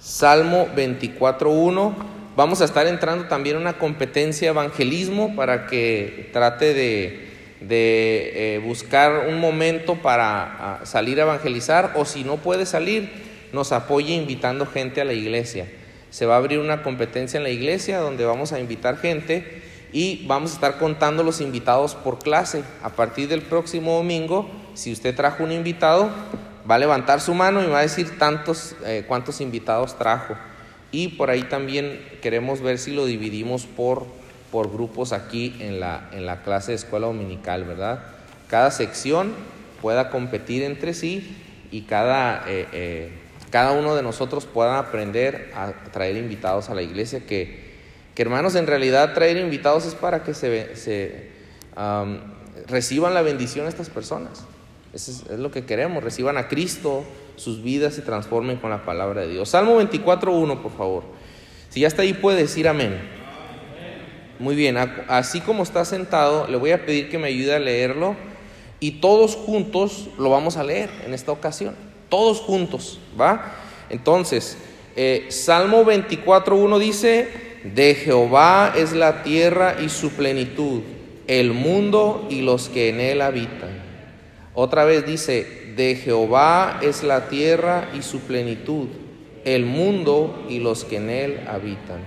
Salmo 24.1. Vamos a estar entrando también en una competencia evangelismo para que trate de, eh, buscar un momento para ah, salir a evangelizar o si no puede salir, nos apoye invitando gente a la iglesia. Se va a abrir una competencia en la iglesia donde vamos a invitar gente y vamos a estar contando los invitados por clase. A partir del próximo domingo, si usted trajo un invitado, va a levantar su mano y va a decir tantos, eh, cuántos invitados trajo. Y por ahí también queremos ver si lo dividimos por, por grupos aquí en la, en la clase de escuela dominical, ¿verdad? Cada sección pueda competir entre sí y cada, eh, eh, cada uno de nosotros pueda aprender a traer invitados a la iglesia, que, que hermanos, en realidad traer invitados es para que se, se reciban la bendición estas personas. Es, lo que queremos, reciban a Cristo, sus vidas se transformen con la palabra de Dios. Salmo 24.1, por favor. Si ya está ahí, puede decir amén. Muy bien, así como está sentado, le voy a pedir que me ayude a leerlo y todos juntos lo vamos a leer en esta ocasión. Todos juntos, ¿va? Entonces, eh, Salmo 24.1 dice, de Jehová es la tierra y su plenitud, el mundo y los que en él habitan. Otra vez dice, de Jehová es la tierra y su plenitud, el mundo y los que en él habitan.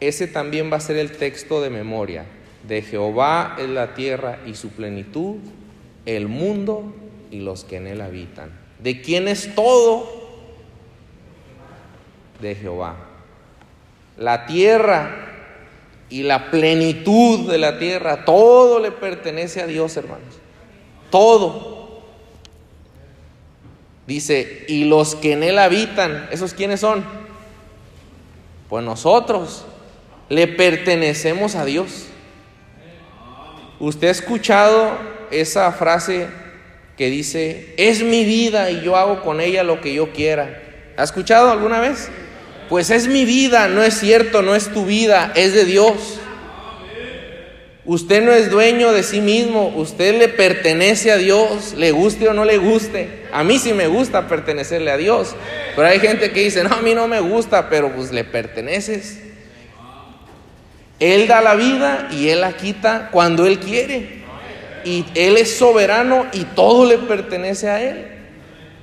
Ese también va a ser el texto de memoria. De Jehová es la tierra y su plenitud, el mundo y los que en él habitan. ¿De quién es todo? De Jehová. La tierra y la plenitud de la tierra, todo le pertenece a Dios, hermanos todo. Dice, y los que en él habitan, ¿esos quiénes son? Pues nosotros le pertenecemos a Dios. ¿Usted ha escuchado esa frase que dice, es mi vida y yo hago con ella lo que yo quiera? ¿Ha escuchado alguna vez? Pues es mi vida, no es cierto, no es tu vida, es de Dios. Usted no es dueño de sí mismo, usted le pertenece a Dios, le guste o no le guste. A mí sí me gusta pertenecerle a Dios, pero hay gente que dice, no, a mí no me gusta, pero pues le perteneces. Él da la vida y Él la quita cuando Él quiere. Y Él es soberano y todo le pertenece a Él.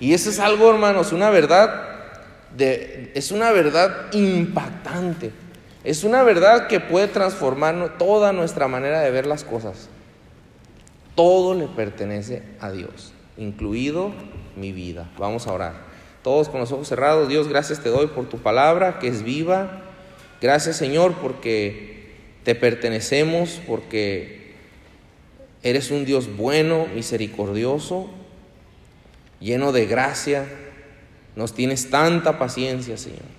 Y eso es algo, hermanos, una verdad, de, es una verdad impactante. Es una verdad que puede transformar toda nuestra manera de ver las cosas. Todo le pertenece a Dios, incluido mi vida. Vamos a orar. Todos con los ojos cerrados. Dios, gracias te doy por tu palabra que es viva. Gracias Señor porque te pertenecemos, porque eres un Dios bueno, misericordioso, lleno de gracia. Nos tienes tanta paciencia, Señor.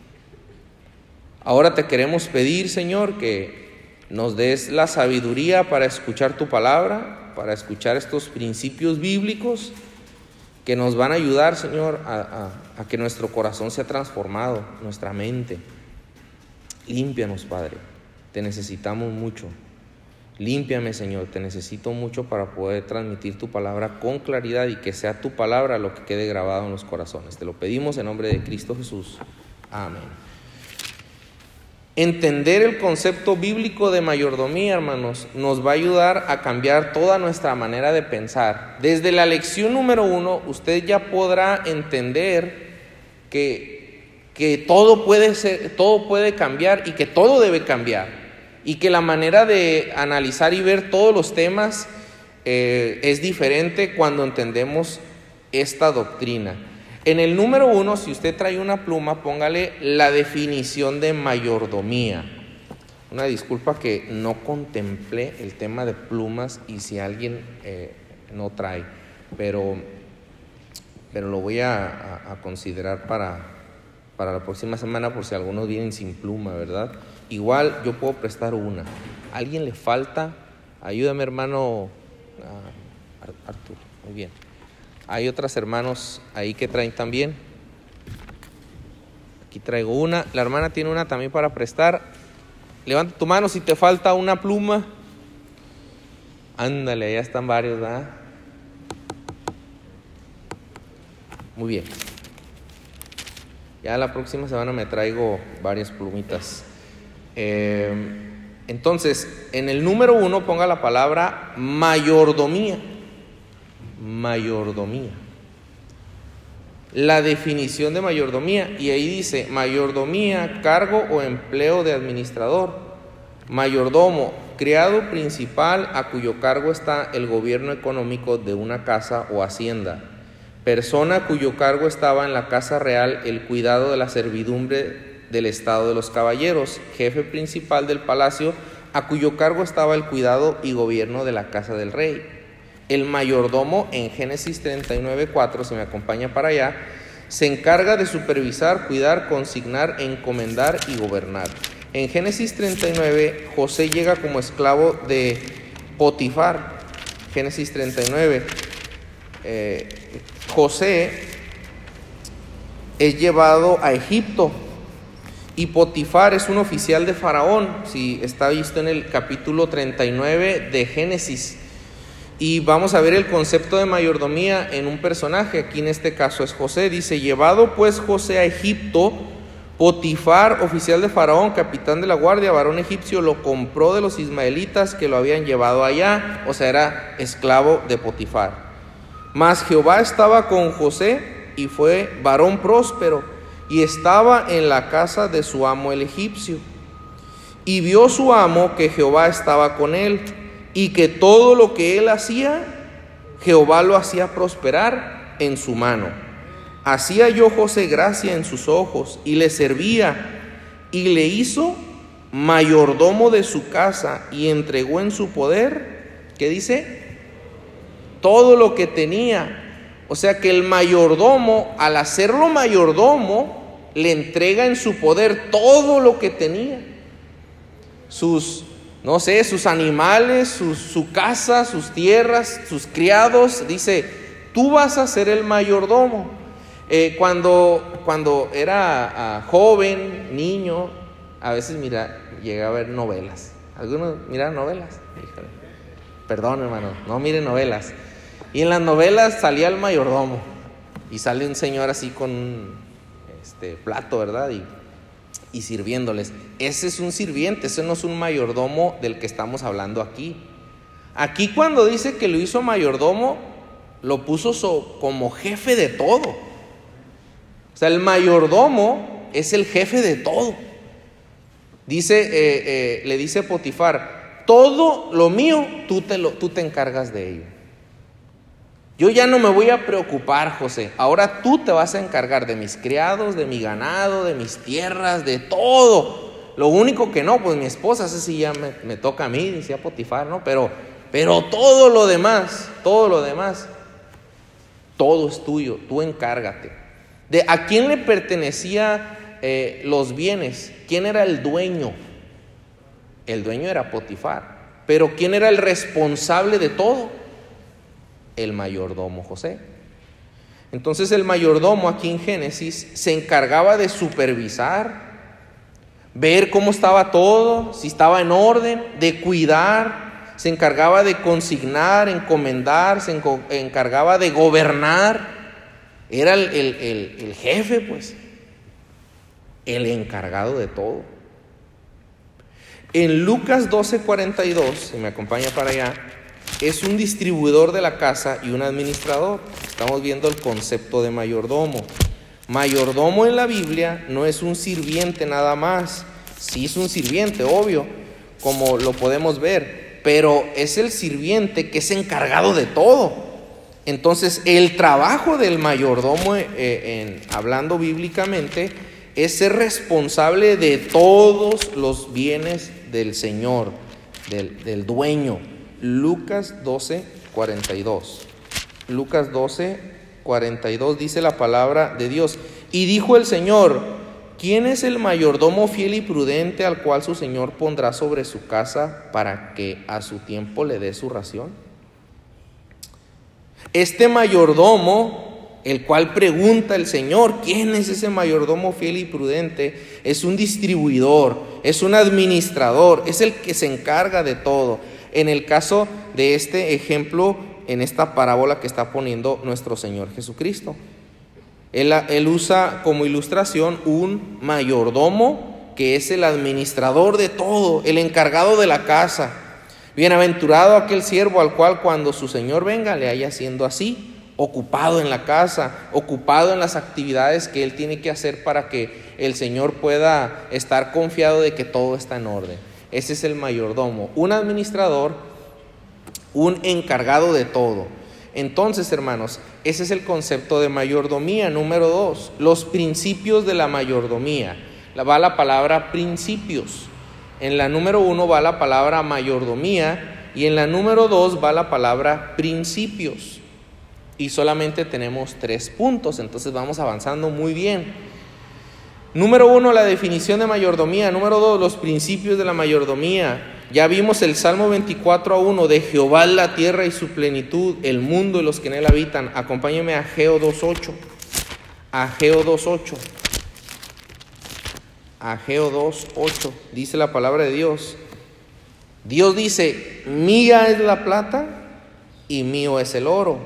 Ahora te queremos pedir, Señor, que nos des la sabiduría para escuchar tu palabra, para escuchar estos principios bíblicos que nos van a ayudar, Señor, a, que nuestro corazón sea transformado, nuestra mente. Límpianos, Padre. Te necesitamos mucho. Límpiame, Señor. Te necesito mucho para poder transmitir tu palabra con claridad y que sea tu palabra lo que quede grabado en los corazones. Te lo pedimos en nombre de Cristo Jesús. Amén. Entender el concepto bíblico de mayordomía, hermanos, nos va a ayudar a cambiar toda nuestra manera de pensar. Desde la lección número uno, usted ya podrá entender que, que todo, puede ser, todo puede cambiar y que todo debe cambiar. Y que la manera de analizar y ver todos los temas eh, es diferente cuando entendemos esta doctrina. En el número uno, si usted trae una pluma, póngale la definición de mayordomía. Una disculpa que no contemplé el tema de plumas y si alguien eh, no trae, pero, pero lo voy a, considerar para, para la próxima semana por si algunos vienen sin pluma, ¿verdad? Igual yo puedo prestar una. ¿A alguien le falta? Ayúdame hermano ah, Arturo. Muy bien. Hay otras hermanos ahí que traen también. Aquí traigo una. La hermana tiene una también para prestar. Levanta tu mano si te falta una pluma. Ándale, ya están varios, ¿verdad? Muy bien. Ya la próxima semana me traigo varias plumitas. Eh, entonces, en el número uno ponga la palabra mayordomía. Mayordomía. La definición de mayordomía. Y ahí dice, mayordomía, cargo o empleo de administrador. Mayordomo, criado principal a cuyo cargo está el gobierno económico de una casa o hacienda persona cuyo cargo estaba en la casa real el cuidado de la servidumbre del estado de los caballeros, jefe principal del palacio, a cuyo cargo estaba el cuidado y gobierno de la casa del rey. El mayordomo en Génesis 39.4, se me acompaña para allá, se encarga de supervisar, cuidar, consignar, encomendar y gobernar. En Génesis 39, José llega como esclavo de Potifar. Génesis 39. Eh, José es llevado a Egipto y Potifar es un oficial de Faraón, si está visto en el capítulo 39 de Génesis. Y vamos a ver el concepto de mayordomía en un personaje, aquí en este caso es José. Dice, llevado pues José a Egipto, Potifar, oficial de Faraón, capitán de la guardia, varón egipcio, lo compró de los ismaelitas que lo habían llevado allá, o sea, era esclavo de Potifar. Mas Jehová estaba con José y fue varón próspero y estaba en la casa de su amo el egipcio. Y vio su amo que Jehová estaba con él y que todo lo que él hacía, Jehová lo hacía prosperar en su mano. Hacía yo José gracia en sus ojos y le servía y le hizo mayordomo de su casa y entregó en su poder, ¿qué dice? todo lo que tenía. O sea que el mayordomo, al hacerlo mayordomo, le entrega en su poder todo lo que tenía. Sus, no sé, sus animales, su casa, sus tierras, sus criados. Dice, tú vas a ser el mayordomo. Eh, cuando, cuando era ah, joven, niño, a veces mira, llegué a ver novelas. ¿Algunos miran novelas? Perdón, hermano, no miren novelas. Y en las novelas salía el mayordomo y sale un señor así con este, plato, ¿verdad? Y, y sirviéndoles. Ese es un sirviente, ese no es un mayordomo del que estamos hablando aquí. Aquí cuando dice que lo hizo mayordomo, lo puso como jefe de todo. O sea, el mayordomo es el jefe de todo. Dice, eh, eh, le dice Potifar, todo lo mío tú te, lo, tú te encargas de ello. Yo ya no me voy a preocupar, José. Ahora tú te vas a encargar de mis criados, de mi ganado, de mis tierras, de todo. Lo único que no, pues mi esposa, ese sí ya me, toca a mí, decía Potifar, ¿no? Pero, pero todo lo demás, todo lo demás, todo es tuyo, tú encárgate. ¿De a quién le pertenecía eh, los bienes? ¿Quién era el dueño? El dueño era Potifar. Pero ¿quién era el responsable de todo? El mayordomo José. Entonces el mayordomo aquí en Génesis se encargaba de supervisar, ver cómo estaba todo, si estaba en orden, de cuidar, se encargaba de consignar, encomendar, se encargaba de gobernar. Era el, el jefe, pues, el encargado de todo. En Lucas 12:42, si me acompaña para allá, es un distribuidor de la casa y un administrador. Estamos viendo el concepto de mayordomo. Mayordomo en la Biblia no es un sirviente nada más. Sí es un sirviente, obvio, como lo podemos ver, pero es el sirviente que es encargado de todo. Entonces, el trabajo del mayordomo, eh, en, hablando bíblicamente, es ser responsable de todos los bienes del Señor, del, del dueño. Lucas 12, 42. Lucas 12, 42 dice la palabra de Dios. Y dijo el Señor, ¿quién es el mayordomo fiel y prudente al cual su Señor pondrá sobre su casa para que a su tiempo le dé su ración? Este mayordomo, el cual pregunta el Señor, ¿quién es ese mayordomo fiel y prudente? Es un distribuidor, es un administrador, es el que se encarga de todo en el caso de este ejemplo, en esta parábola que está poniendo nuestro Señor Jesucristo. Él, usa como ilustración un mayordomo que es el administrador de todo, el encargado de la casa. Bienaventurado aquel siervo al cual cuando su señor venga le haya siendo así, ocupado en la casa, ocupado en las actividades que él tiene que hacer para que el Señor pueda estar confiado de que todo está en orden. Ese es el mayordomo, un administrador, un encargado de todo. Entonces, hermanos, ese es el concepto de mayordomía. Número dos, los principios de la mayordomía. Va la palabra principios. En la número uno va la palabra mayordomía y en la número dos va la palabra principios. Y solamente tenemos tres puntos, entonces vamos avanzando muy bien. Número uno, la definición de mayordomía. Número dos, los principios de la mayordomía. Ya vimos el Salmo 24 a 1 de Jehová la tierra y su plenitud, el mundo y los que en él habitan. Acompáñeme a Geo 2.8. A Geo 2.8. A Geo 2.8. Dice la palabra de Dios. Dios dice, mía es la plata y mío es el oro,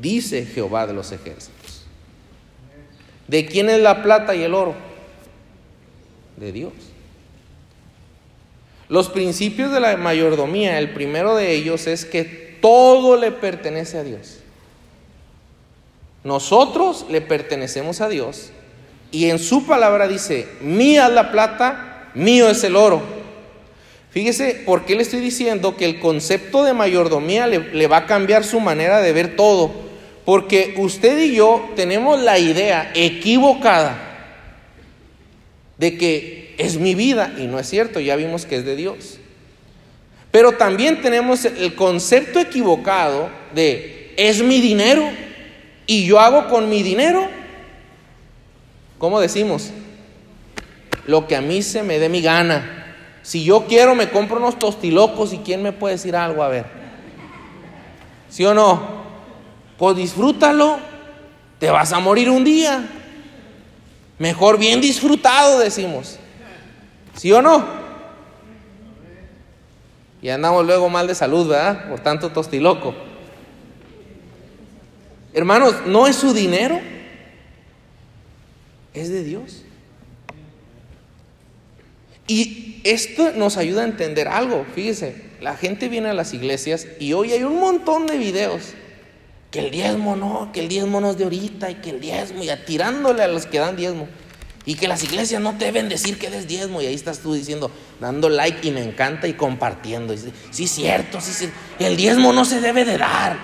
dice Jehová de los ejércitos. ¿De quién es la plata y el oro? De Dios. Los principios de la mayordomía, el primero de ellos es que todo le pertenece a Dios. Nosotros le pertenecemos a Dios y en su palabra dice, mía es la plata, mío es el oro. Fíjese por qué le estoy diciendo que el concepto de mayordomía le, le va a cambiar su manera de ver todo. Porque usted y yo tenemos la idea equivocada de que es mi vida y no es cierto, ya vimos que es de Dios. Pero también tenemos el concepto equivocado de es mi dinero y yo hago con mi dinero, ¿cómo decimos? Lo que a mí se me dé mi gana. Si yo quiero me compro unos tostilocos y quién me puede decir algo, a ver. ¿Sí o no? Pues disfrútalo, te vas a morir un día. Mejor bien disfrutado, decimos. ¿Sí o no? Y andamos luego mal de salud, ¿verdad? Por tanto tostiloco. Hermanos, no es su dinero, es de Dios. Y esto nos ayuda a entender algo. Fíjese, la gente viene a las iglesias y hoy hay un montón de videos. Que el diezmo no, que el diezmo no es de ahorita y que el diezmo, y tirándole a los que dan diezmo. Y que las iglesias no deben decir que des diezmo. Y ahí estás tú diciendo, dando like y me encanta y compartiendo. Y sí, cierto, sí, sí. El diezmo no se debe de dar.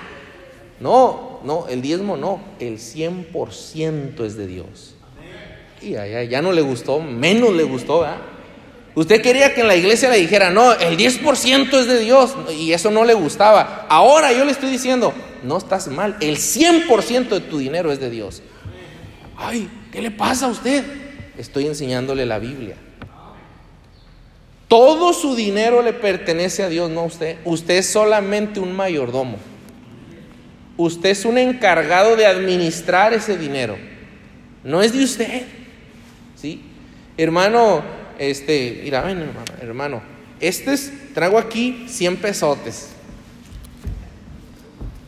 No, no, el diezmo no. El 100% es de Dios. Y ya, ya no le gustó, menos le gustó, ¿verdad? Usted quería que en la iglesia le dijera, no, el 10% es de Dios. Y eso no le gustaba. Ahora yo le estoy diciendo, no estás mal. El 100% de tu dinero es de Dios. Ay, ¿qué le pasa a usted? Estoy enseñándole la Biblia. Todo su dinero le pertenece a Dios, no a usted. Usted es solamente un mayordomo. Usted es un encargado de administrar ese dinero. No es de usted. ¿Sí? Hermano, este, mira, ven, hermano, hermano. Este es, traigo aquí 100 pesotes.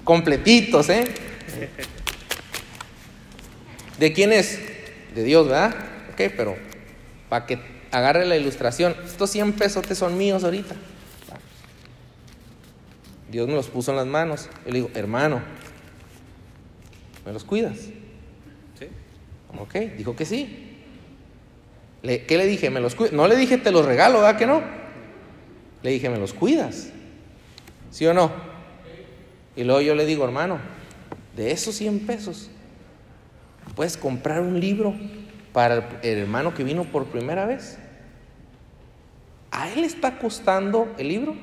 Completitos, ¿eh? ¿De quién es? De Dios, ¿verdad? Ok, pero para que agarre la ilustración, estos 100 pesotes son míos ahorita. Dios me los puso en las manos. Yo le digo, hermano, ¿me los cuidas? Sí. Ok, dijo que sí. ¿Qué le dije? ¿Me los No le dije te los regalo, ¿verdad que no? Le dije, ¿me los cuidas? ¿Sí o no? Y luego yo le digo, hermano, de esos 100 pesos, puedes comprar un libro para el hermano que vino por primera vez. ¿A él está costando el libro?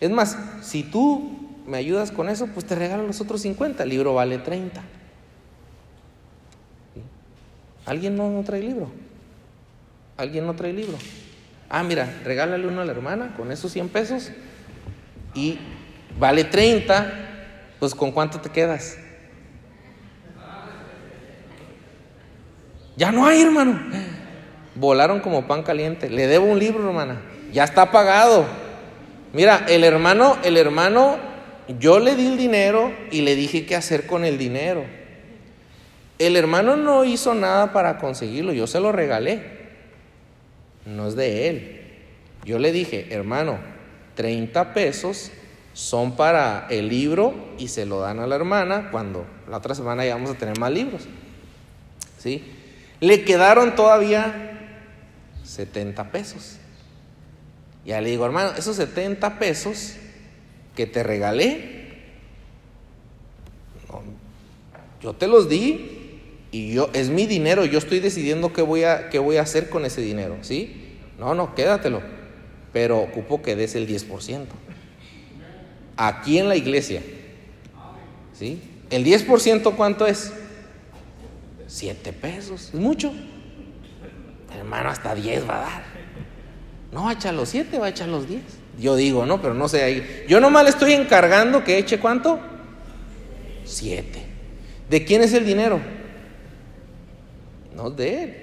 Es más, si tú me ayudas con eso, pues te regalo los otros 50. El libro vale 30. ¿Alguien no, trae libro? ¿Alguien no trae libro? Ah, mira, regálale uno a la hermana con esos 100 pesos y vale 30, pues ¿con cuánto te quedas? Ya no hay, hermano. Volaron como pan caliente. Le debo un libro, hermana. Ya está pagado. Mira, el hermano, el hermano, yo le di el dinero y le dije qué hacer con el dinero. El hermano no hizo nada para conseguirlo, yo se lo regalé. No es de él. Yo le dije, hermano, 30 pesos son para el libro y se lo dan a la hermana cuando la otra semana ya vamos a tener más libros. ¿Sí? Le quedaron todavía 70 pesos. Ya le digo, hermano, esos 70 pesos que te regalé, yo te los di y yo es mi dinero, yo estoy decidiendo qué voy a qué voy a hacer con ese dinero, ¿sí? No, no, quédatelo, pero ocupo que des el 10%. Aquí en la iglesia. ¿Sí? ¿El 10% cuánto es? 7 pesos, es mucho. Hermano, hasta 10 va a dar. No, echa los 7, va a echar los 10. Yo digo, no, pero no sé ahí. Yo nomás le estoy encargando que eche cuánto? 7. ¿De quién es el dinero? No de él.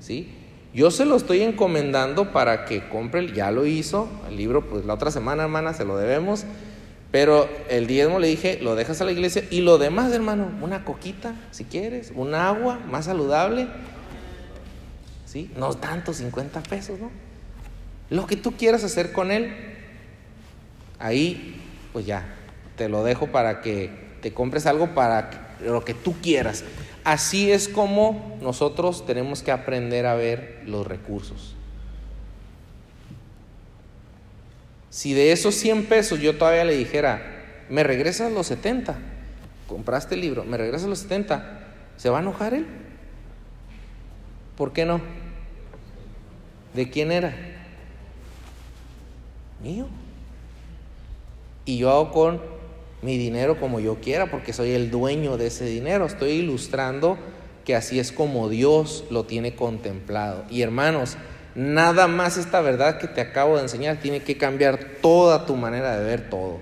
¿Sí? Yo se lo estoy encomendando para que compre, ya lo hizo, el libro, pues la otra semana, hermana, se lo debemos. Pero el diezmo le dije, lo dejas a la iglesia y lo demás, hermano, una coquita, si quieres, un agua más saludable. ¿Sí? No tanto, 50 pesos, ¿no? Lo que tú quieras hacer con él, ahí, pues ya, te lo dejo para que te compres algo para lo que tú quieras. Así es como nosotros tenemos que aprender a ver los recursos. Si de esos 100 pesos yo todavía le dijera, me regresas los 70, compraste el libro, me regresas los 70, ¿se va a enojar él? ¿Por qué no? ¿De quién era? Mío. Y yo hago con mi dinero como yo quiera porque soy el dueño de ese dinero. Estoy ilustrando que así es como Dios lo tiene contemplado. Y hermanos, nada más esta verdad que te acabo de enseñar tiene que cambiar toda tu manera de ver todo.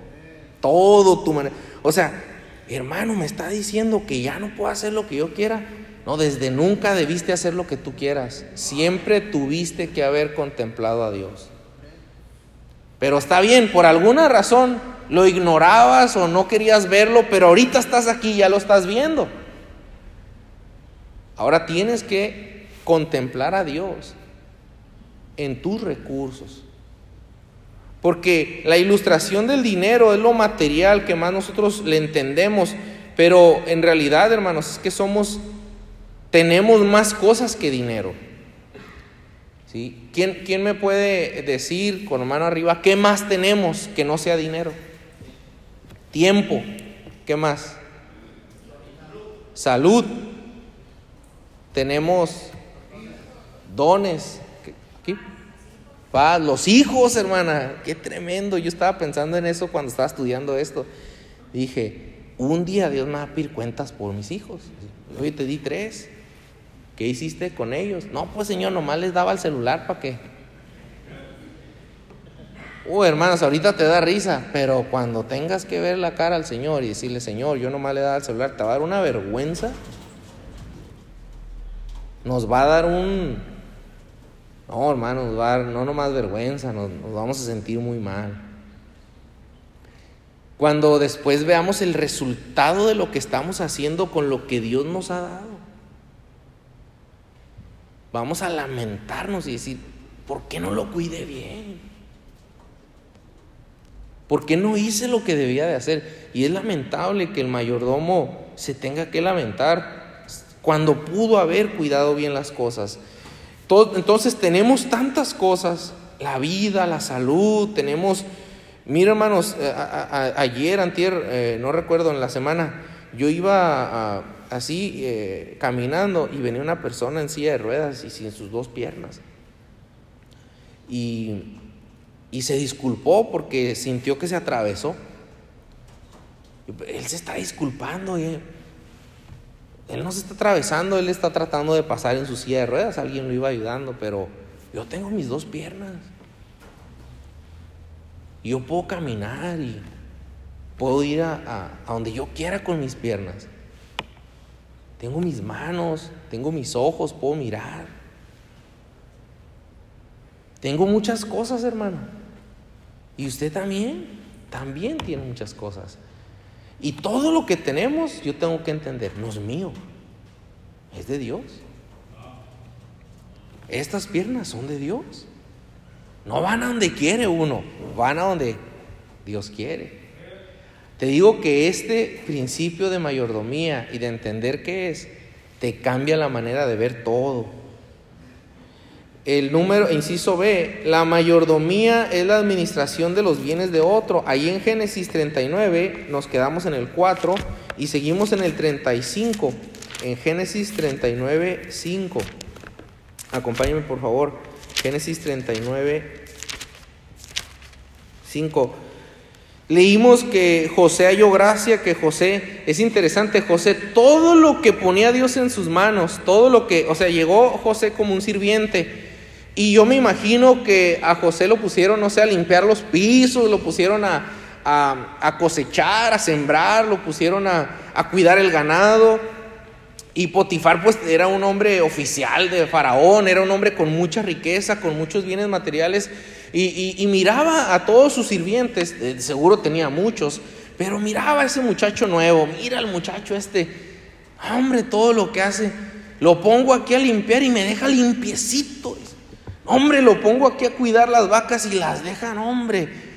Todo tu manera. O sea, hermano, me está diciendo que ya no puedo hacer lo que yo quiera. No, desde nunca debiste hacer lo que tú quieras. Siempre tuviste que haber contemplado a Dios. Pero está bien, por alguna razón lo ignorabas o no querías verlo, pero ahorita estás aquí, ya lo estás viendo. Ahora tienes que contemplar a Dios en tus recursos. Porque la ilustración del dinero es lo material que más nosotros le entendemos, pero en realidad, hermanos, es que somos, tenemos más cosas que dinero. ¿Sí? ¿Quién, ¿Quién me puede decir con mano arriba qué más tenemos que no sea dinero? Tiempo. ¿Qué más? Salud. Tenemos dones. ¿Qué? Paz. Los hijos, hermana. Qué tremendo. Yo estaba pensando en eso cuando estaba estudiando esto. Dije, un día Dios me va a pedir cuentas por mis hijos. Hoy te di tres. ¿Qué hiciste con ellos? No, pues Señor, nomás les daba el celular para qué. Uh, hermanos, ahorita te da risa, pero cuando tengas que ver la cara al Señor y decirle, Señor, yo nomás le daba el celular, te va a dar una vergüenza. Nos va a dar un... No, hermanos, nos va a dar no nomás vergüenza, nos, nos vamos a sentir muy mal. Cuando después veamos el resultado de lo que estamos haciendo con lo que Dios nos ha dado, vamos a lamentarnos y decir, ¿por qué no lo cuide bien? ¿Por qué no hice lo que debía de hacer? Y es lamentable que el mayordomo se tenga que lamentar cuando pudo haber cuidado bien las cosas. entonces tenemos tantas cosas, la vida, la salud, tenemos, mira hermanos, eh, ayer, antier, eh, no recuerdo, en la semana, yo iba así eh, caminando y venía una persona en silla de ruedas y sin sus dos piernas. Y y se disculpó porque sintió que se atravesó. Él se está disculpando. Y él no se está atravesando, él está tratando de pasar en su silla de ruedas. Alguien lo iba ayudando, pero yo tengo mis dos piernas. Yo puedo caminar y puedo ir a, a donde yo quiera con mis piernas. Tengo mis manos, tengo mis ojos, puedo mirar. Tengo muchas cosas, hermano. Y usted también, también tiene muchas cosas. Y todo lo que tenemos, yo tengo que entender, no es mío. es de Dios. Estas piernas son de Dios. No van a donde quiere uno, van a donde Dios quiere. Te digo que este principio de mayordomía y de entender qué es, te cambia la manera de ver todo. El número, inciso B, la mayordomía es la administración de los bienes de otro. Ahí en Génesis 39 nos quedamos en el 4 y seguimos en el 35. En Génesis 39, 5. Acompáñenme por favor. Génesis 39, 5. Leímos que José halló gracia, que José, es interesante, José, todo lo que ponía Dios en sus manos, todo lo que, o sea, llegó José como un sirviente. Y yo me imagino que a José lo pusieron, no sé, a limpiar los pisos, lo pusieron a, cosechar, a sembrar, lo pusieron a, a cuidar el ganado. Y Potifar pues era un hombre oficial de Faraón, era un hombre con mucha riqueza, con muchos bienes materiales. Y, miraba a todos sus sirvientes, seguro tenía muchos, pero miraba a ese muchacho nuevo, mira al muchacho este, hombre, todo lo que hace, lo pongo aquí a limpiar y me deja limpiecito. Hombre, lo pongo aquí a cuidar las vacas y las dejan, hombre.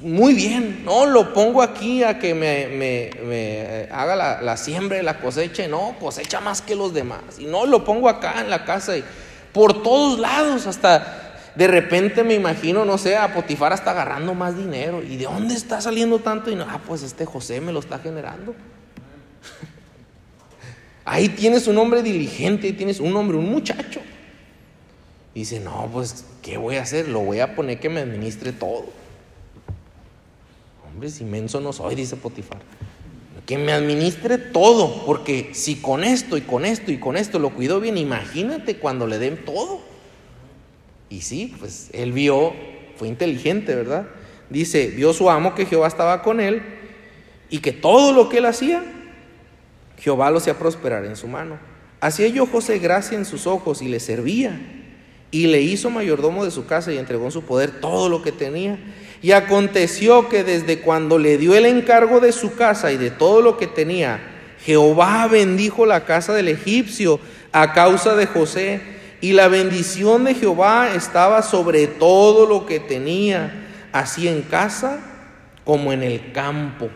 Muy bien, no, lo pongo aquí a que me, haga la, la, siembra y la cosecha, no, cosecha más que los demás. Y no, lo pongo acá en la casa y por todos lados, hasta de repente me imagino, no sé, a Potifar está agarrando más dinero. ¿Y de dónde está saliendo tanto? Y no, ah, pues este José me lo está generando. Ahí tienes un hombre diligente, ahí tienes un hombre, un muchacho. Y dice, no, pues, ¿qué voy a hacer? Lo voy a poner que me administre todo. Hombre, si menso no soy, dice Potifar. Que me administre todo, porque si con esto y con esto y con esto lo cuido bien, imagínate cuando le den todo. Y sí, pues él vio, fue inteligente, ¿verdad? Dice, vio su amo que Jehová estaba con él y que todo lo que él hacía, Jehová lo hacía prosperar en su mano. Hacía yo José gracia en sus ojos y le servía. Y le hizo mayordomo de su casa y entregó en su poder todo lo que tenía. Y aconteció que desde cuando le dio el encargo de su casa y de todo lo que tenía, Jehová bendijo la casa del egipcio a causa de José y la bendición de Jehová estaba sobre todo lo que tenía, así en casa como en el campo.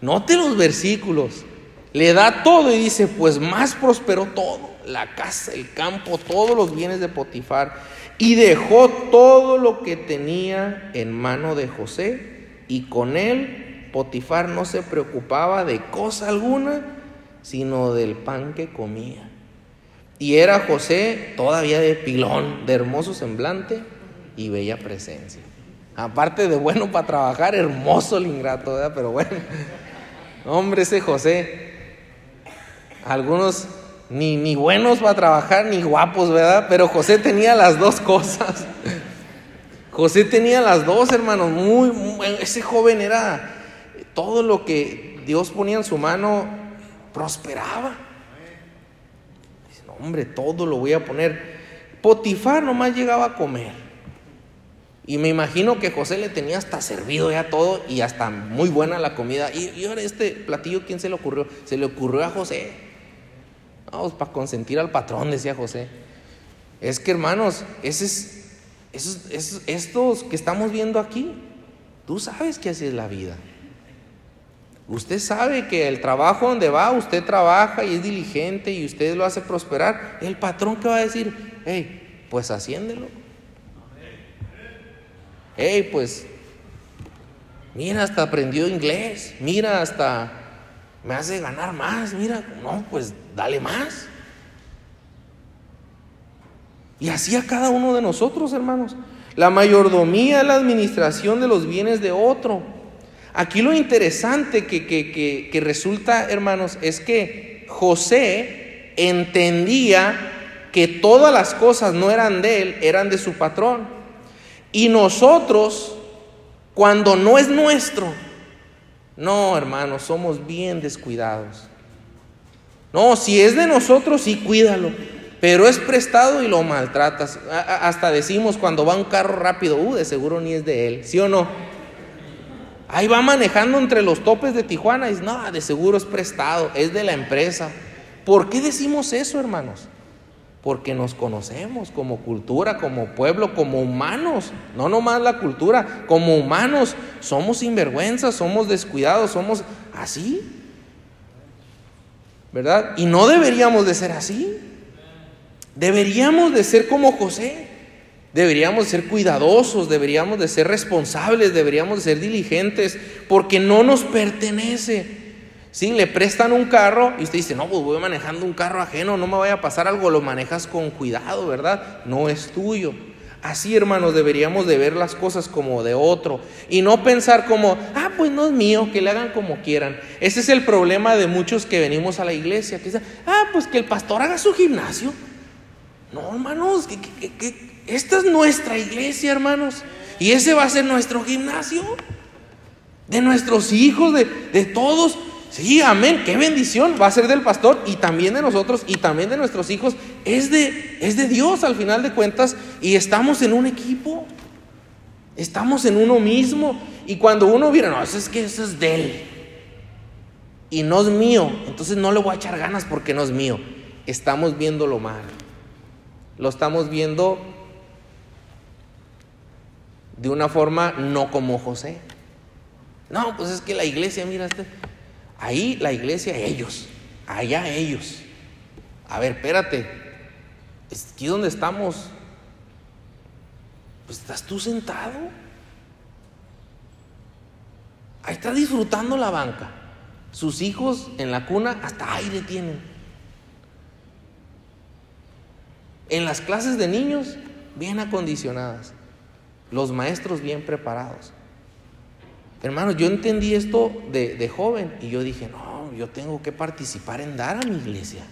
Note los versículos. Le da todo y dice, pues más prosperó todo, la casa, el campo, todos los bienes de Potifar. Y dejó todo lo que tenía en mano de José. Y con él Potifar no se preocupaba de cosa alguna, sino del pan que comía. Y era José todavía de pilón, de hermoso semblante y bella presencia. Aparte de bueno para trabajar, hermoso el ingrato, ¿verdad? Pero bueno, hombre, ese José, algunos ni, ni buenos para trabajar, ni guapos, ¿verdad? Pero José tenía las dos cosas. José tenía las dos, hermanos. Muy, muy, ese joven era todo lo que Dios ponía en su mano, prosperaba hombre, todo lo voy a poner. Potifar nomás llegaba a comer. Y me imagino que José le tenía hasta servido ya todo y hasta muy buena la comida. Y, ahora este platillo, ¿quién se le ocurrió? Se le ocurrió a José. Vamos, para consentir al patrón, decía José. Es que hermanos, ese es, esos, estos que estamos viendo aquí, tú sabes que así es la vida. Usted sabe que el trabajo donde va, usted trabaja y es diligente y usted lo hace prosperar. El patrón que va a decir, hey, pues asciéndelo. Hey, pues, mira, hasta aprendió inglés, mira, hasta me hace ganar más, mira, no, pues dale más. Y así a cada uno de nosotros, hermanos. La mayordomía es la administración de los bienes de otro. Aquí lo interesante que, resulta, hermanos, es que José entendía que todas las cosas no eran de él, eran de su patrón. Y nosotros, cuando no es nuestro, no, hermanos, somos bien descuidados. No, si es de nosotros, sí, cuídalo. Pero es prestado y lo maltratas. Hasta decimos cuando va un carro rápido, uh, de seguro ni es de él, ¿sí o no? Ahí va manejando entre los topes de Tijuana y dice, no, de seguro es prestado, es de la empresa. ¿Por qué decimos eso, hermanos? Porque nos conocemos como cultura, como pueblo, como humanos. No nomás la cultura, como humanos. Somos sinvergüenzas, somos descuidados, somos así. ¿Verdad? Y no deberíamos de ser así. Deberíamos de ser como José. Deberíamos ser cuidadosos, deberíamos de ser responsables, deberíamos de ser diligentes, porque no nos pertenece. Si le prestan un carro y usted dice, no, pues voy manejando un carro ajeno, no me vaya a pasar algo, lo manejas con cuidado, ¿verdad? No es tuyo. Así, hermanos, deberíamos de ver las cosas como de otro y no pensar como, ah, pues no es mío, que le hagan como quieran. Ese es el problema de muchos que venimos a la iglesia, que dicen, ah, pues que el pastor haga su gimnasio. No, hermanos, que, esta es nuestra iglesia, hermanos. Y ese va a ser nuestro gimnasio. De nuestros hijos, de, de todos. Sí, amén. Qué bendición. Va a ser del pastor y también de nosotros y también de nuestros hijos. Es de, es de Dios al final de cuentas. Y estamos en un equipo. Estamos en uno mismo. Y cuando uno viene, no, eso es que eso es de él. Y no es mío. Entonces no le voy a echar ganas porque no es mío. Estamos viéndolo mal. Lo estamos viendo de una forma no como José. No, pues es que la iglesia, mira, este, ahí la iglesia, ellos, allá ellos. A ver, espérate, aquí donde estamos, pues estás tú sentado. Ahí está disfrutando la banca. Sus hijos en la cuna hasta aire tienen. En las clases de niños, bien acondicionadas. Los maestros bien preparados. Hermanos, yo entendí esto de, joven y yo dije, no, yo tengo que participar en dar a mi iglesia.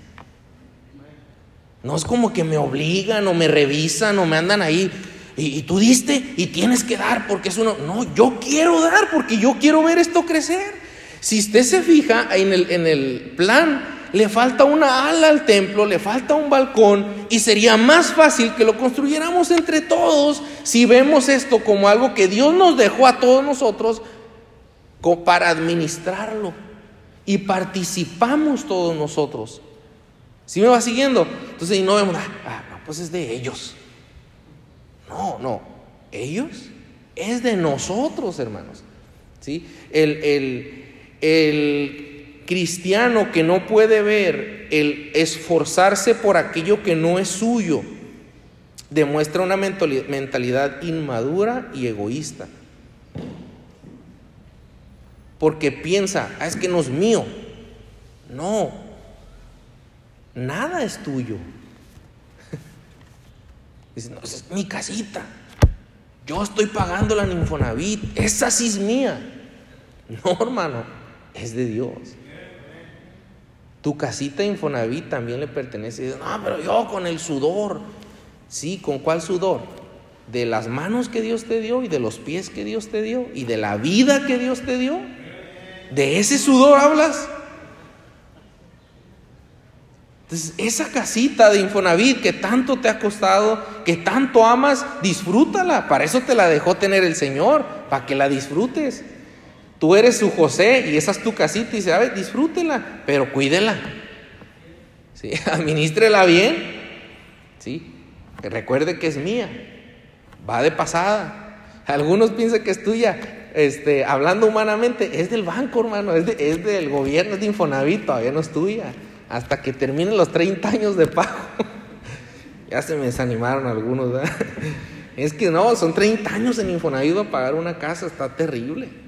No es como que me obligan o me revisan o me andan ahí. Y, tú diste y tienes que dar porque es uno. No, yo quiero dar porque yo quiero ver esto crecer. Si usted se fija en el, en el plan, le falta una ala al templo, le falta un balcón y sería más fácil que lo construyéramos entre todos si vemos esto como algo que Dios nos dejó a todos nosotros para administrarlo y participamos todos nosotros. ¿Sí me va siguiendo? Entonces, y no vemos, ah, ah, no, pues es de ellos. No, no, ellos es de nosotros, hermanos. ¿Sí? El, el, el cristiano que no puede ver el esforzarse por aquello que no es suyo, demuestra una mentalidad inmadura y egoísta. Porque piensa, ah, es que no es mío. No, nada es tuyo. Dice, no, es mi casita. Yo estoy pagando la ninfonavit. Esa sí es mía. No, hermano, es de Dios. Tu casita Infonavit también le pertenece. No, pero yo con el sudor. Sí, ¿con cuál sudor? De las manos que Dios te dio y de los pies que Dios te dio y de la vida que Dios te dio. ¿De ese sudor hablas? Entonces, esa casita de Infonavit que tanto te ha costado, que tanto amas, disfrútala. Para eso te la dejó tener el Señor, para que la disfrutes. Tú eres su José y esa es tu casita y ver, disfrútela, pero cuídela. ¿Sí? Administrela bien. ¿Sí? Recuerde que es mía. Va de pasada. Algunos piensan que es tuya. Este, hablando humanamente, es del banco, hermano, es, es del gobierno, es de Infonavit, todavía no es tuya. Hasta que terminen los 30 años de pago. ya se me desanimaron algunos, ¿verdad? Es que no, son 30 años en Infonavit a pagar una casa, está terrible.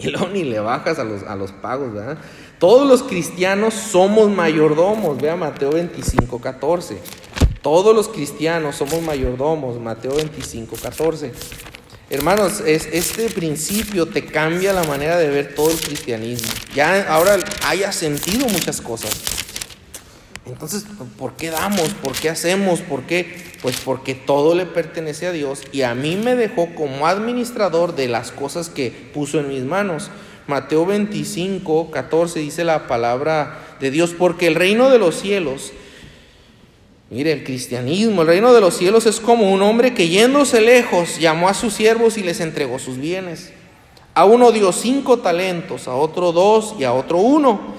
Y luego ni le bajas a los, a los pagos, ¿verdad? Todos los cristianos somos mayordomos, vea Mateo 25, 14. Todos los cristianos somos mayordomos, Mateo 25, 14. Hermanos, es, este principio te cambia la manera de ver todo el cristianismo. Ya ahora haya sentido muchas cosas. Entonces, ¿por qué damos? ¿Por qué hacemos? ¿Por qué? Pues porque todo le pertenece a Dios y a mí me dejó como administrador de las cosas que puso en mis manos. Mateo 25, 14 dice la palabra de Dios, porque el reino de los cielos, mire el cristianismo, el reino de los cielos es como un hombre que yéndose lejos llamó a sus siervos y les entregó sus bienes. A uno dio cinco talentos, a otro dos y a otro uno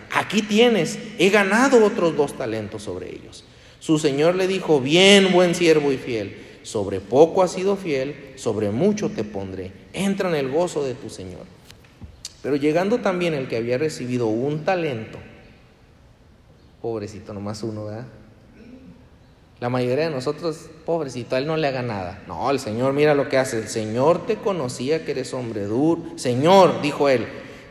aquí tienes, he ganado otros dos talentos sobre ellos. Su Señor le dijo, bien, buen siervo y fiel, sobre poco has sido fiel, sobre mucho te pondré, entra en el gozo de tu Señor. Pero llegando también el que había recibido un talento, pobrecito, nomás uno, ¿verdad? La mayoría de nosotros, pobrecito, a él no le haga nada. No, el Señor mira lo que hace. El Señor te conocía que eres hombre duro. Señor, dijo él,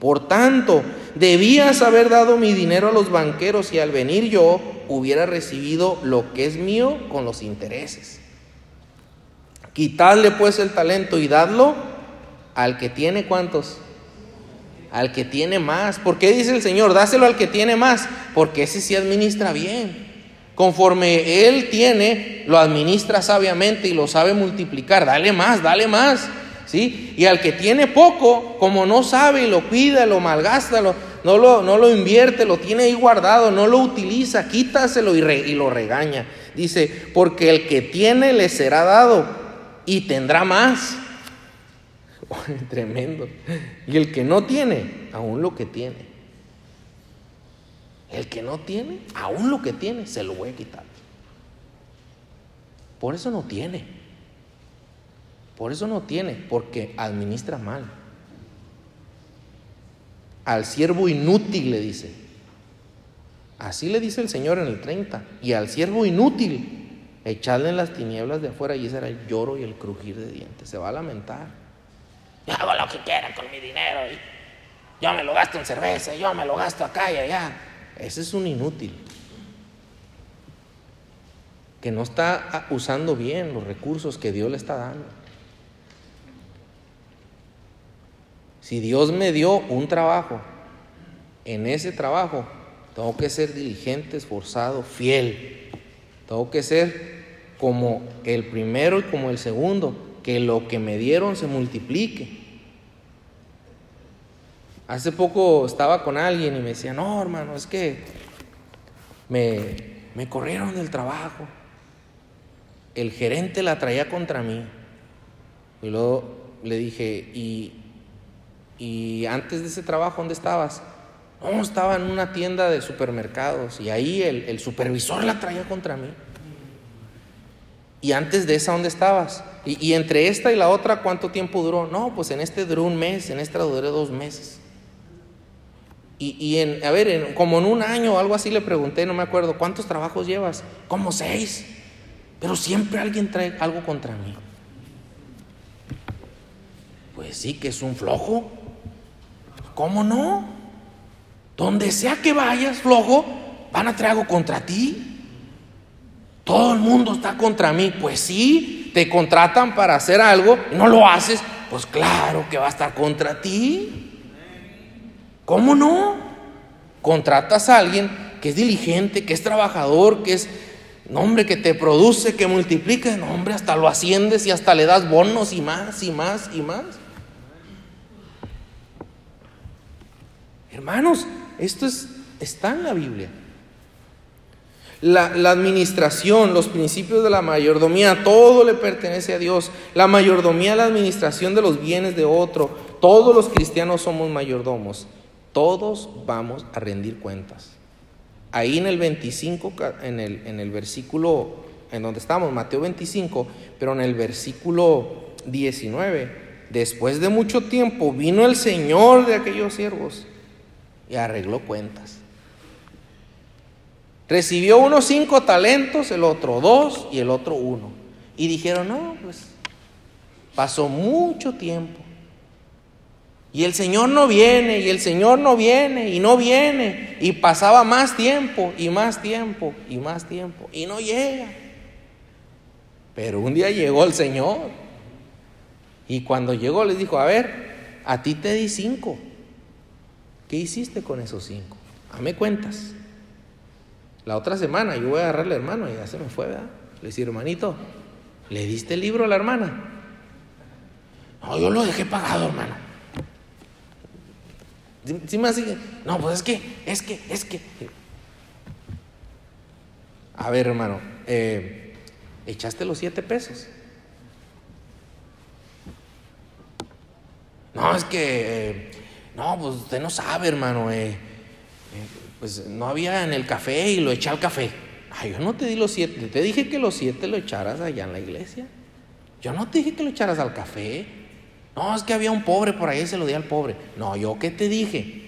Por tanto, debías haber dado mi dinero a los banqueros y al venir yo hubiera recibido lo que es mío con los intereses. Quitadle pues el talento y dadlo al que tiene cuántos. Al que tiene más. ¿Por qué dice el Señor? Dáselo al que tiene más. Porque ese sí administra bien. Conforme Él tiene, lo administra sabiamente y lo sabe multiplicar. Dale más, dale más. Y al que tiene poco, como no sabe y lo cuida, lo malgasta, no, lo, no lo invierte, lo tiene ahí guardado, no lo utiliza, quítaselo y, y lo regaña. Dice, porque el que tiene le será dado y tendrá más. Tremendo. Y el que no tiene, aún lo que tiene el que no tiene, aún lo que tiene, se lo voy a quitar. Por eso no tiene. Por eso no tiene, porque administra mal. Al siervo inútil le dice. Así le dice el Señor en el 30. Y al siervo inútil, echarle en las tinieblas de afuera y ese era el lloro y el crujir de dientes. Se va a lamentar. Yo hago lo que quiera con mi dinero. yo me lo gasto en cerveza, yo me lo gasto acá y allá. Ese es un inútil que no está usando bien los recursos que Dios le está dando. Si Dios me dio un trabajo, en ese trabajo tengo que ser diligente, esforzado, fiel. Tengo que ser como el primero y como el segundo, que lo que me dieron se multiplique. Hace poco estaba con alguien y me decía, no, hermano, es que me, me corrieron del trabajo. El gerente la traía contra mí. Y luego le dije, ¿y, y antes de ese trabajo dónde estabas? No, estaba en una tienda de supermercados y ahí el, supervisor la traía contra mí. ¿Y antes de esa dónde estabas? Y, y, entre esta y la otra cuánto tiempo duró? No, pues en este duró un mes, en esta duré dos meses. Y, en, a ver, como en un año o algo así le pregunté, no me acuerdo, ¿cuántos trabajos llevas? Como seis. Pero siempre alguien trae algo contra mí. Pues sí, que es un flojo. ¿Cómo no? Donde sea que vayas, flojo, van a traer algo contra ti. Todo el mundo está contra mí. Pues sí, te contratan para hacer algo y no lo haces. Pues claro que va a estar contra ti. ¿Cómo no? Contratas a alguien que es diligente, que es trabajador, que es, hombre, que te produce, que multiplica, no, hombre, hasta lo asciendes y hasta le das bonos y más y más y más. Hermanos, esto es, está en la Biblia. La, administración, los principios de la mayordomía, todo le pertenece a Dios. La mayordomía, la administración de los bienes de otro, todos los cristianos somos mayordomos, todos vamos a rendir cuentas. Ahí en el 25, en el, en el versículo, en donde estamos, Mateo 25, pero en el versículo 19, después de mucho tiempo vino el Señor de aquellos siervos y arregló cuentas. Recibió unos cinco talentos, el otro dos y el otro uno. Y dijeron, no, pues pasó mucho tiempo. Y el Señor no viene, y el Señor no viene, y no viene. Y pasaba más tiempo, y más tiempo, y más tiempo, y no llega. Pero un día llegó el Señor. Y cuando llegó les dijo, a ver, a ti te di cinco. ¿Qué hiciste con esos cinco? me cuentas. La otra semana yo voy a agarrarle hermano y ya se me fue, ¿verdad? Le decía, hermanito, ¿le diste el libro a la hermana? No, yo lo dejé pagado, hermano. ¿Sí me sigue? No, pues es que, es que, es que. A ver, hermano, eh, ¿echaste los siete pesos? No, es que, eh, no, pues usted no sabe, hermano. Eh, pues no había en el café y lo eché al café. Ay, yo no te di los siete, te dije que los siete lo echaras allá en la iglesia. Yo no te dije que lo echaras al café. No, es que había un pobre por ahí, se lo di al pobre. No, yo qué te dije.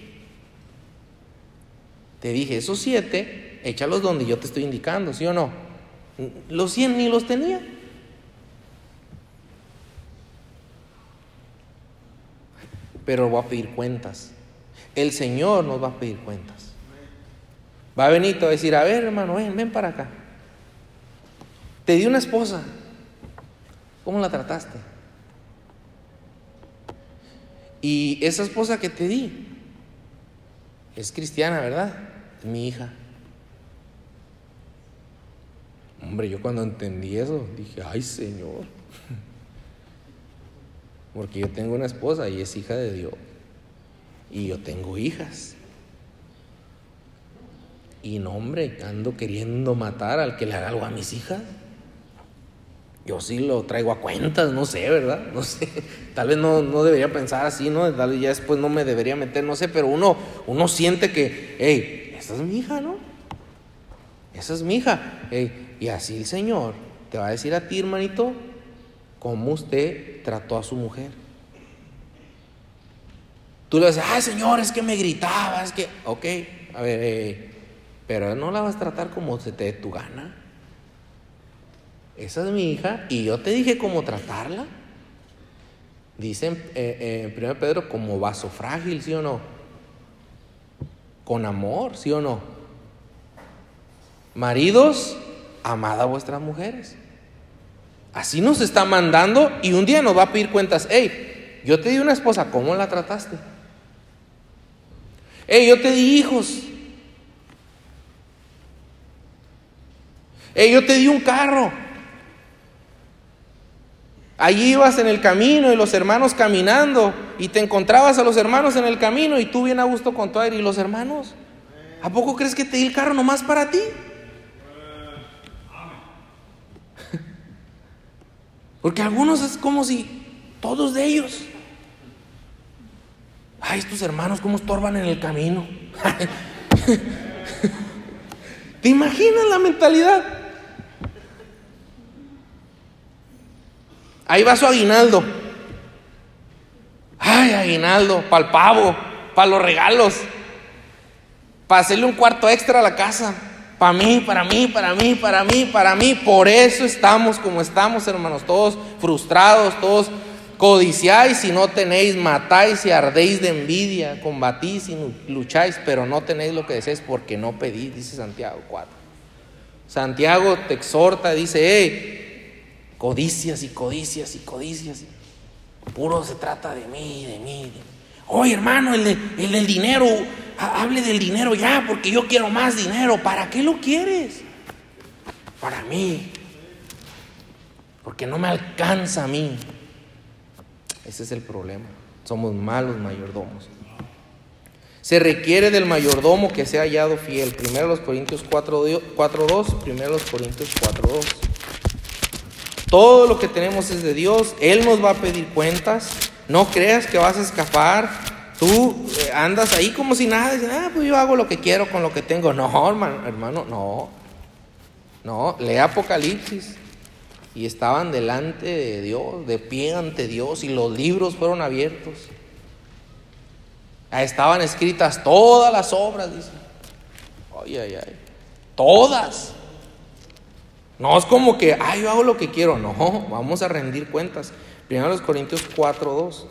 Te dije, esos siete, échalos donde yo te estoy indicando, ¿sí o no? Los cien ni los tenía. Pero voy a pedir cuentas. El Señor nos va a pedir cuentas. Va a venir a decir, a ver hermano, ven, ven para acá. Te di una esposa. ¿Cómo la trataste? Y esa esposa que te di es cristiana, ¿verdad? Es mi hija. Hombre, yo cuando entendí eso dije, ay Señor. Porque yo tengo una esposa y es hija de Dios. Y yo tengo hijas. Y no, hombre, ando queriendo matar al que le haga algo a mis hijas. Yo sí lo traigo a cuentas, no sé, ¿verdad? No sé. Tal vez no, debería pensar así, ¿no? Tal vez ya después no me debería meter, no sé, pero uno, uno siente que, hey, esa es mi hija, ¿no? Esa es mi hija. y así el Señor te va a decir a ti, hermanito, cómo usted trató a su mujer. Tú le dices, ay, Señor, es que me gritaba, es que, ok, a ver, eh, pero no la vas a tratar como se te dé tu gana. Esa es mi hija y yo te dije cómo tratarla. Dice en, eh, 1 Pedro como vaso frágil, ¿sí o no? Con amor, ¿sí o no? Maridos, amad a vuestras mujeres. Así nos está mandando y un día nos va a pedir cuentas. Hey, yo te di una esposa, ¿cómo la trataste? Hey, yo te di hijos, Hey, yo te di un carro. Allí ibas en el camino y los hermanos caminando y te encontrabas a los hermanos en el camino y tú bien a gusto con tu aire y los hermanos. ¿A poco crees que te di el carro nomás para ti? Porque algunos es como si todos de ellos. Ay, estos hermanos cómo estorban en el camino. ¿Te imaginas la mentalidad? Ahí va su aguinaldo. Ay, aguinaldo, para el pavo, para los regalos, para hacerle un cuarto extra a la casa. Para mí, para mí, para mí, para mí, para mí. Por eso estamos como estamos, hermanos, todos frustrados, todos codiciáis y no tenéis, matáis y ardéis de envidia, combatís y lucháis, pero no tenéis lo que deseáis porque no pedís, dice Santiago 4. Santiago te exhorta, dice, hey, Codicias y codicias y codicias. Puro se trata de mí, de mí. Oye, hermano, el, el del dinero, hable del dinero ya, porque yo quiero más dinero. ¿Para qué lo quieres? Para mí. Porque no me alcanza a mí. Ese es el problema. Somos malos mayordomos. Se requiere del mayordomo que sea hallado fiel. Primero los Corintios 4.2, primero los Corintios 4.2. Todo lo que tenemos es de Dios. Él nos va a pedir cuentas. No creas que vas a escapar. Tú eh, andas ahí como si nada, dices, ah, pues yo hago lo que quiero con lo que tengo. No, hermano, hermano, no. No, lee Apocalipsis. Y estaban delante de Dios, de pie ante Dios, y los libros fueron abiertos. Estaban escritas todas las obras, dice. Ay, ay, ay. Todas. No es como que, ay, yo hago lo que quiero. No, vamos a rendir cuentas. Primero los Corintios 4.2.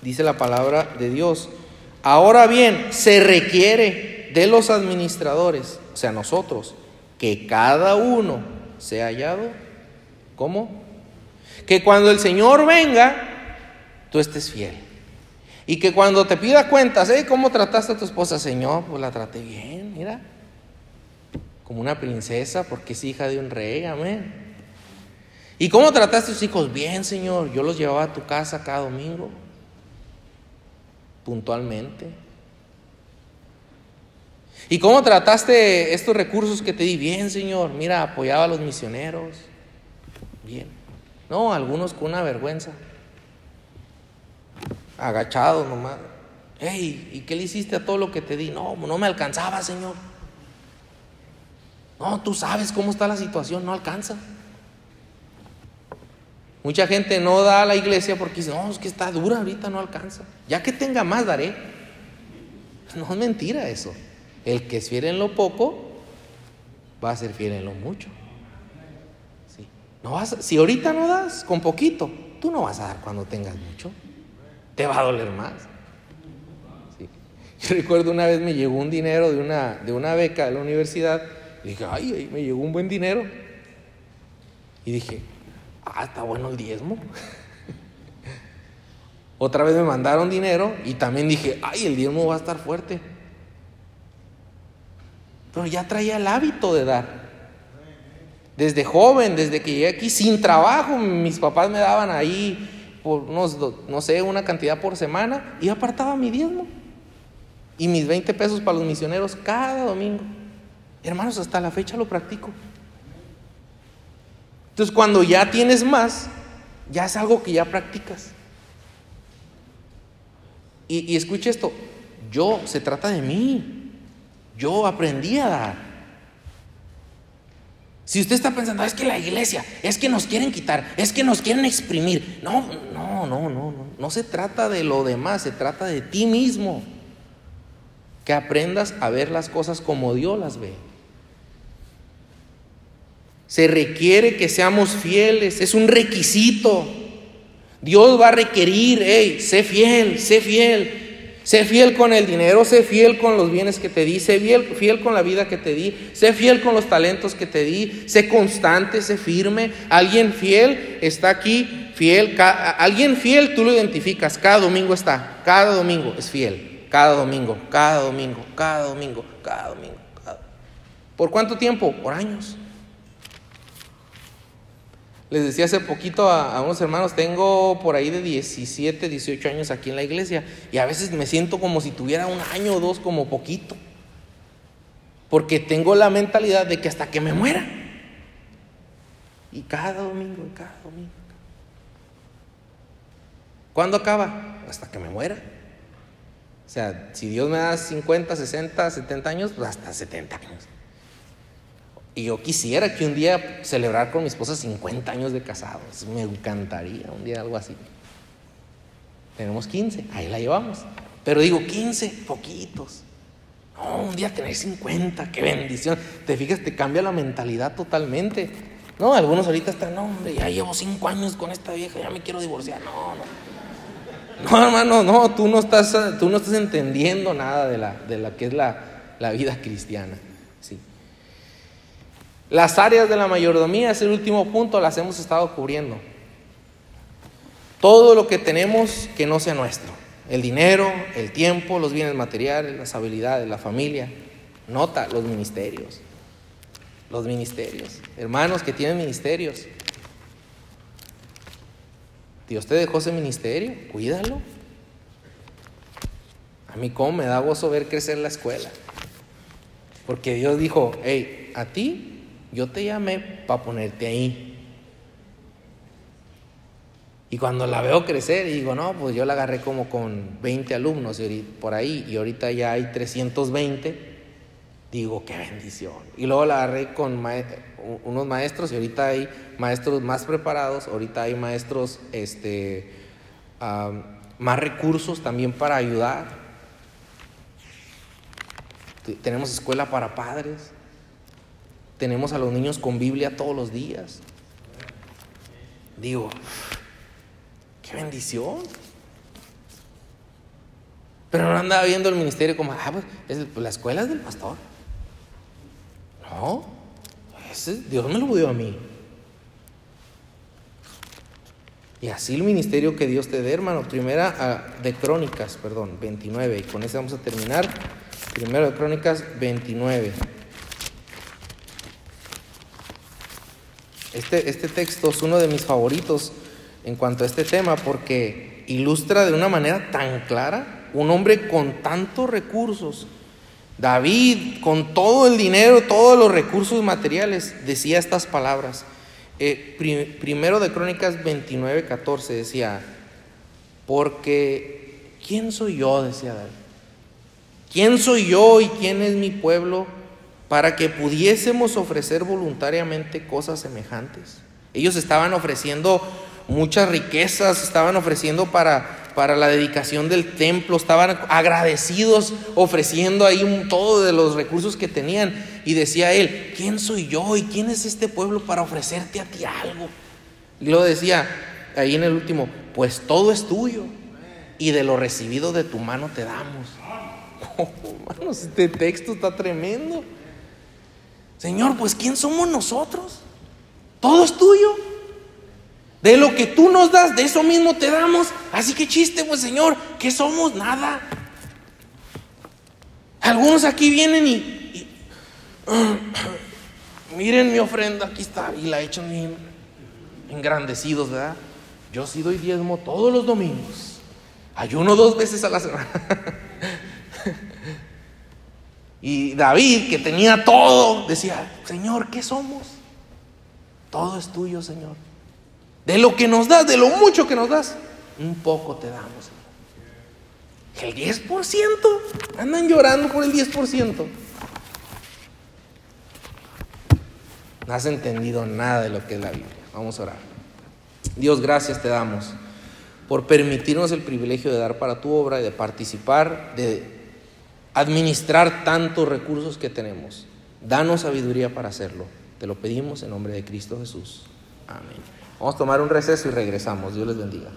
Dice la palabra de Dios. Ahora bien, se requiere de los administradores, o sea, nosotros, que cada uno sea hallado. ¿Cómo? Que cuando el Señor venga, tú estés fiel. Y que cuando te pida cuentas, ¿eh? ¿cómo trataste a tu esposa, Señor? Pues la traté bien, mira. Como una princesa, porque es hija de un rey, amén. ¿Y cómo trataste a tus hijos? Bien, Señor. Yo los llevaba a tu casa cada domingo, puntualmente. ¿Y cómo trataste estos recursos que te di? Bien, Señor. Mira, apoyaba a los misioneros. Bien. No, algunos con una vergüenza. Agachados nomás. Hey, ¿y qué le hiciste a todo lo que te di? No, no me alcanzaba, Señor. No, tú sabes cómo está la situación, no alcanza. Mucha gente no da a la iglesia porque dice, no, es que está dura ahorita, no alcanza. Ya que tenga más, daré. No es mentira eso. El que es fiel en lo poco, va a ser fiel en lo mucho. No vas, si ahorita no das con poquito, tú no vas a dar cuando tengas mucho. Te va a doler más. Yo recuerdo una vez me llegó un dinero de una, de una beca de la universidad. Dije, ay, me llegó un buen dinero. Y dije, ah, está bueno el diezmo. Otra vez me mandaron dinero y también dije, ay, el diezmo va a estar fuerte. Pero ya traía el hábito de dar. Desde joven, desde que llegué aquí, sin trabajo, mis papás me daban ahí por unos, no sé, una cantidad por semana y apartaba mi diezmo. Y mis 20 pesos para los misioneros cada domingo. Hermanos, hasta la fecha lo practico. Entonces, cuando ya tienes más, ya es algo que ya practicas. Y, y escuche esto, yo, se trata de mí. Yo aprendí a dar. Si usted está pensando, es que la iglesia, es que nos quieren quitar, es que nos quieren exprimir. No, no, no, no, no. No se trata de lo demás, se trata de ti mismo. Que aprendas a ver las cosas como Dios las ve. Se requiere que seamos fieles, es un requisito. Dios va a requerir, hey, sé fiel, sé fiel. Sé fiel con el dinero, sé fiel con los bienes que te di, sé fiel, con la vida que te di, sé fiel con los talentos que te di, sé constante, sé firme. Alguien fiel está aquí, fiel. Alguien fiel tú lo identificas, cada domingo está, cada domingo es fiel, cada domingo, cada domingo, cada domingo, cada domingo. ¿Por cuánto tiempo? Por años. Les decía hace poquito a, unos hermanos, tengo por ahí de 17, 18 años aquí en la iglesia y a veces me siento como si tuviera un año o dos como poquito. Porque tengo la mentalidad de que hasta que me muera. Y cada domingo, cada domingo. ¿Cuándo acaba? Hasta que me muera. O sea, si Dios me da 50, 60, 70 años, pues hasta 70 años. Y yo quisiera que un día celebrar con mi esposa 50 años de casados. Me encantaría un día algo así. Tenemos 15, ahí la llevamos. Pero digo 15, poquitos. No, un día tener 50, qué bendición. Te fijas, te cambia la mentalidad totalmente. No, algunos ahorita están, no, hombre, ya llevo 5 años con esta vieja, ya me quiero divorciar. No, no. No, hermano, no, tú no estás, tú no estás entendiendo nada de la, de la que es la, la vida cristiana. Las áreas de la mayordomía es el último punto, las hemos estado cubriendo. Todo lo que tenemos que no sea nuestro. El dinero, el tiempo, los bienes materiales, las habilidades, la familia. Nota, los ministerios. Los ministerios. Hermanos que tienen ministerios. Dios te dejó ese ministerio, cuídalo. A mí cómo me da gozo ver crecer la escuela. Porque Dios dijo, hey, a ti yo te llamé para ponerte ahí. Y cuando la veo crecer, digo, no, pues yo la agarré como con 20 alumnos por ahí, y ahorita ya hay 320, digo, qué bendición. Y luego la agarré con unos maestros, y ahorita hay maestros más preparados, ahorita hay maestros este, más recursos también para ayudar. Tenemos escuela para padres, tenemos a los niños con Biblia todos los días. Digo, Qué bendición. Pero no andaba viendo el ministerio como, ah, pues, es, pues, la escuela es del pastor. No, Dios me lo dio a mí. Y así el ministerio que Dios te dé, hermano. Primera ah, de Crónicas, perdón, 29. Y con eso vamos a terminar. Primero de Crónicas 29. Este, este texto es uno de mis favoritos en cuanto a este tema porque ilustra de una manera tan clara un hombre con tantos recursos. David, con todo el dinero, todos los recursos materiales, decía estas palabras. Eh, primero de Crónicas 29, 14 decía, porque ¿quién soy yo? decía David. ¿Quién soy yo y quién es mi pueblo para que pudiésemos ofrecer voluntariamente cosas semejantes? Ellos estaban ofreciendo muchas riquezas, estaban ofreciendo para, para la dedicación del templo, estaban agradecidos ofreciendo ahí todo de los recursos que tenían. Y decía él, ¿quién soy yo y quién es este pueblo para ofrecerte a ti algo? Y lo decía ahí en el último, pues todo es tuyo y de lo recibido de tu mano te damos. Oh, este texto está tremendo. Señor, pues ¿quién somos nosotros? Todo es tuyo. De lo que tú nos das, de eso mismo te damos. Así que chiste, pues Señor, que somos nada. Algunos aquí vienen y, miren mi ofrenda, aquí está, y la echan bien engrandecidos, ¿verdad? Yo sí doy diezmo todos los domingos. Ayuno dos veces a la semana. y David, que tenía todo, decía, Señor, ¿qué somos? Todo es tuyo, Señor. De lo que nos das, de lo mucho que nos das, un poco te damos. El 10%, andan llorando por el 10%. No has entendido nada de lo que es la Biblia. Vamos a orar. Dios, gracias te damos por permitirnos el privilegio de dar para tu obra y de participar, de administrar tantos recursos que tenemos. Danos sabiduría para hacerlo. Te lo pedimos en nombre de Cristo Jesús. Amén. Vamos a tomar un receso y regresamos. Dios les bendiga.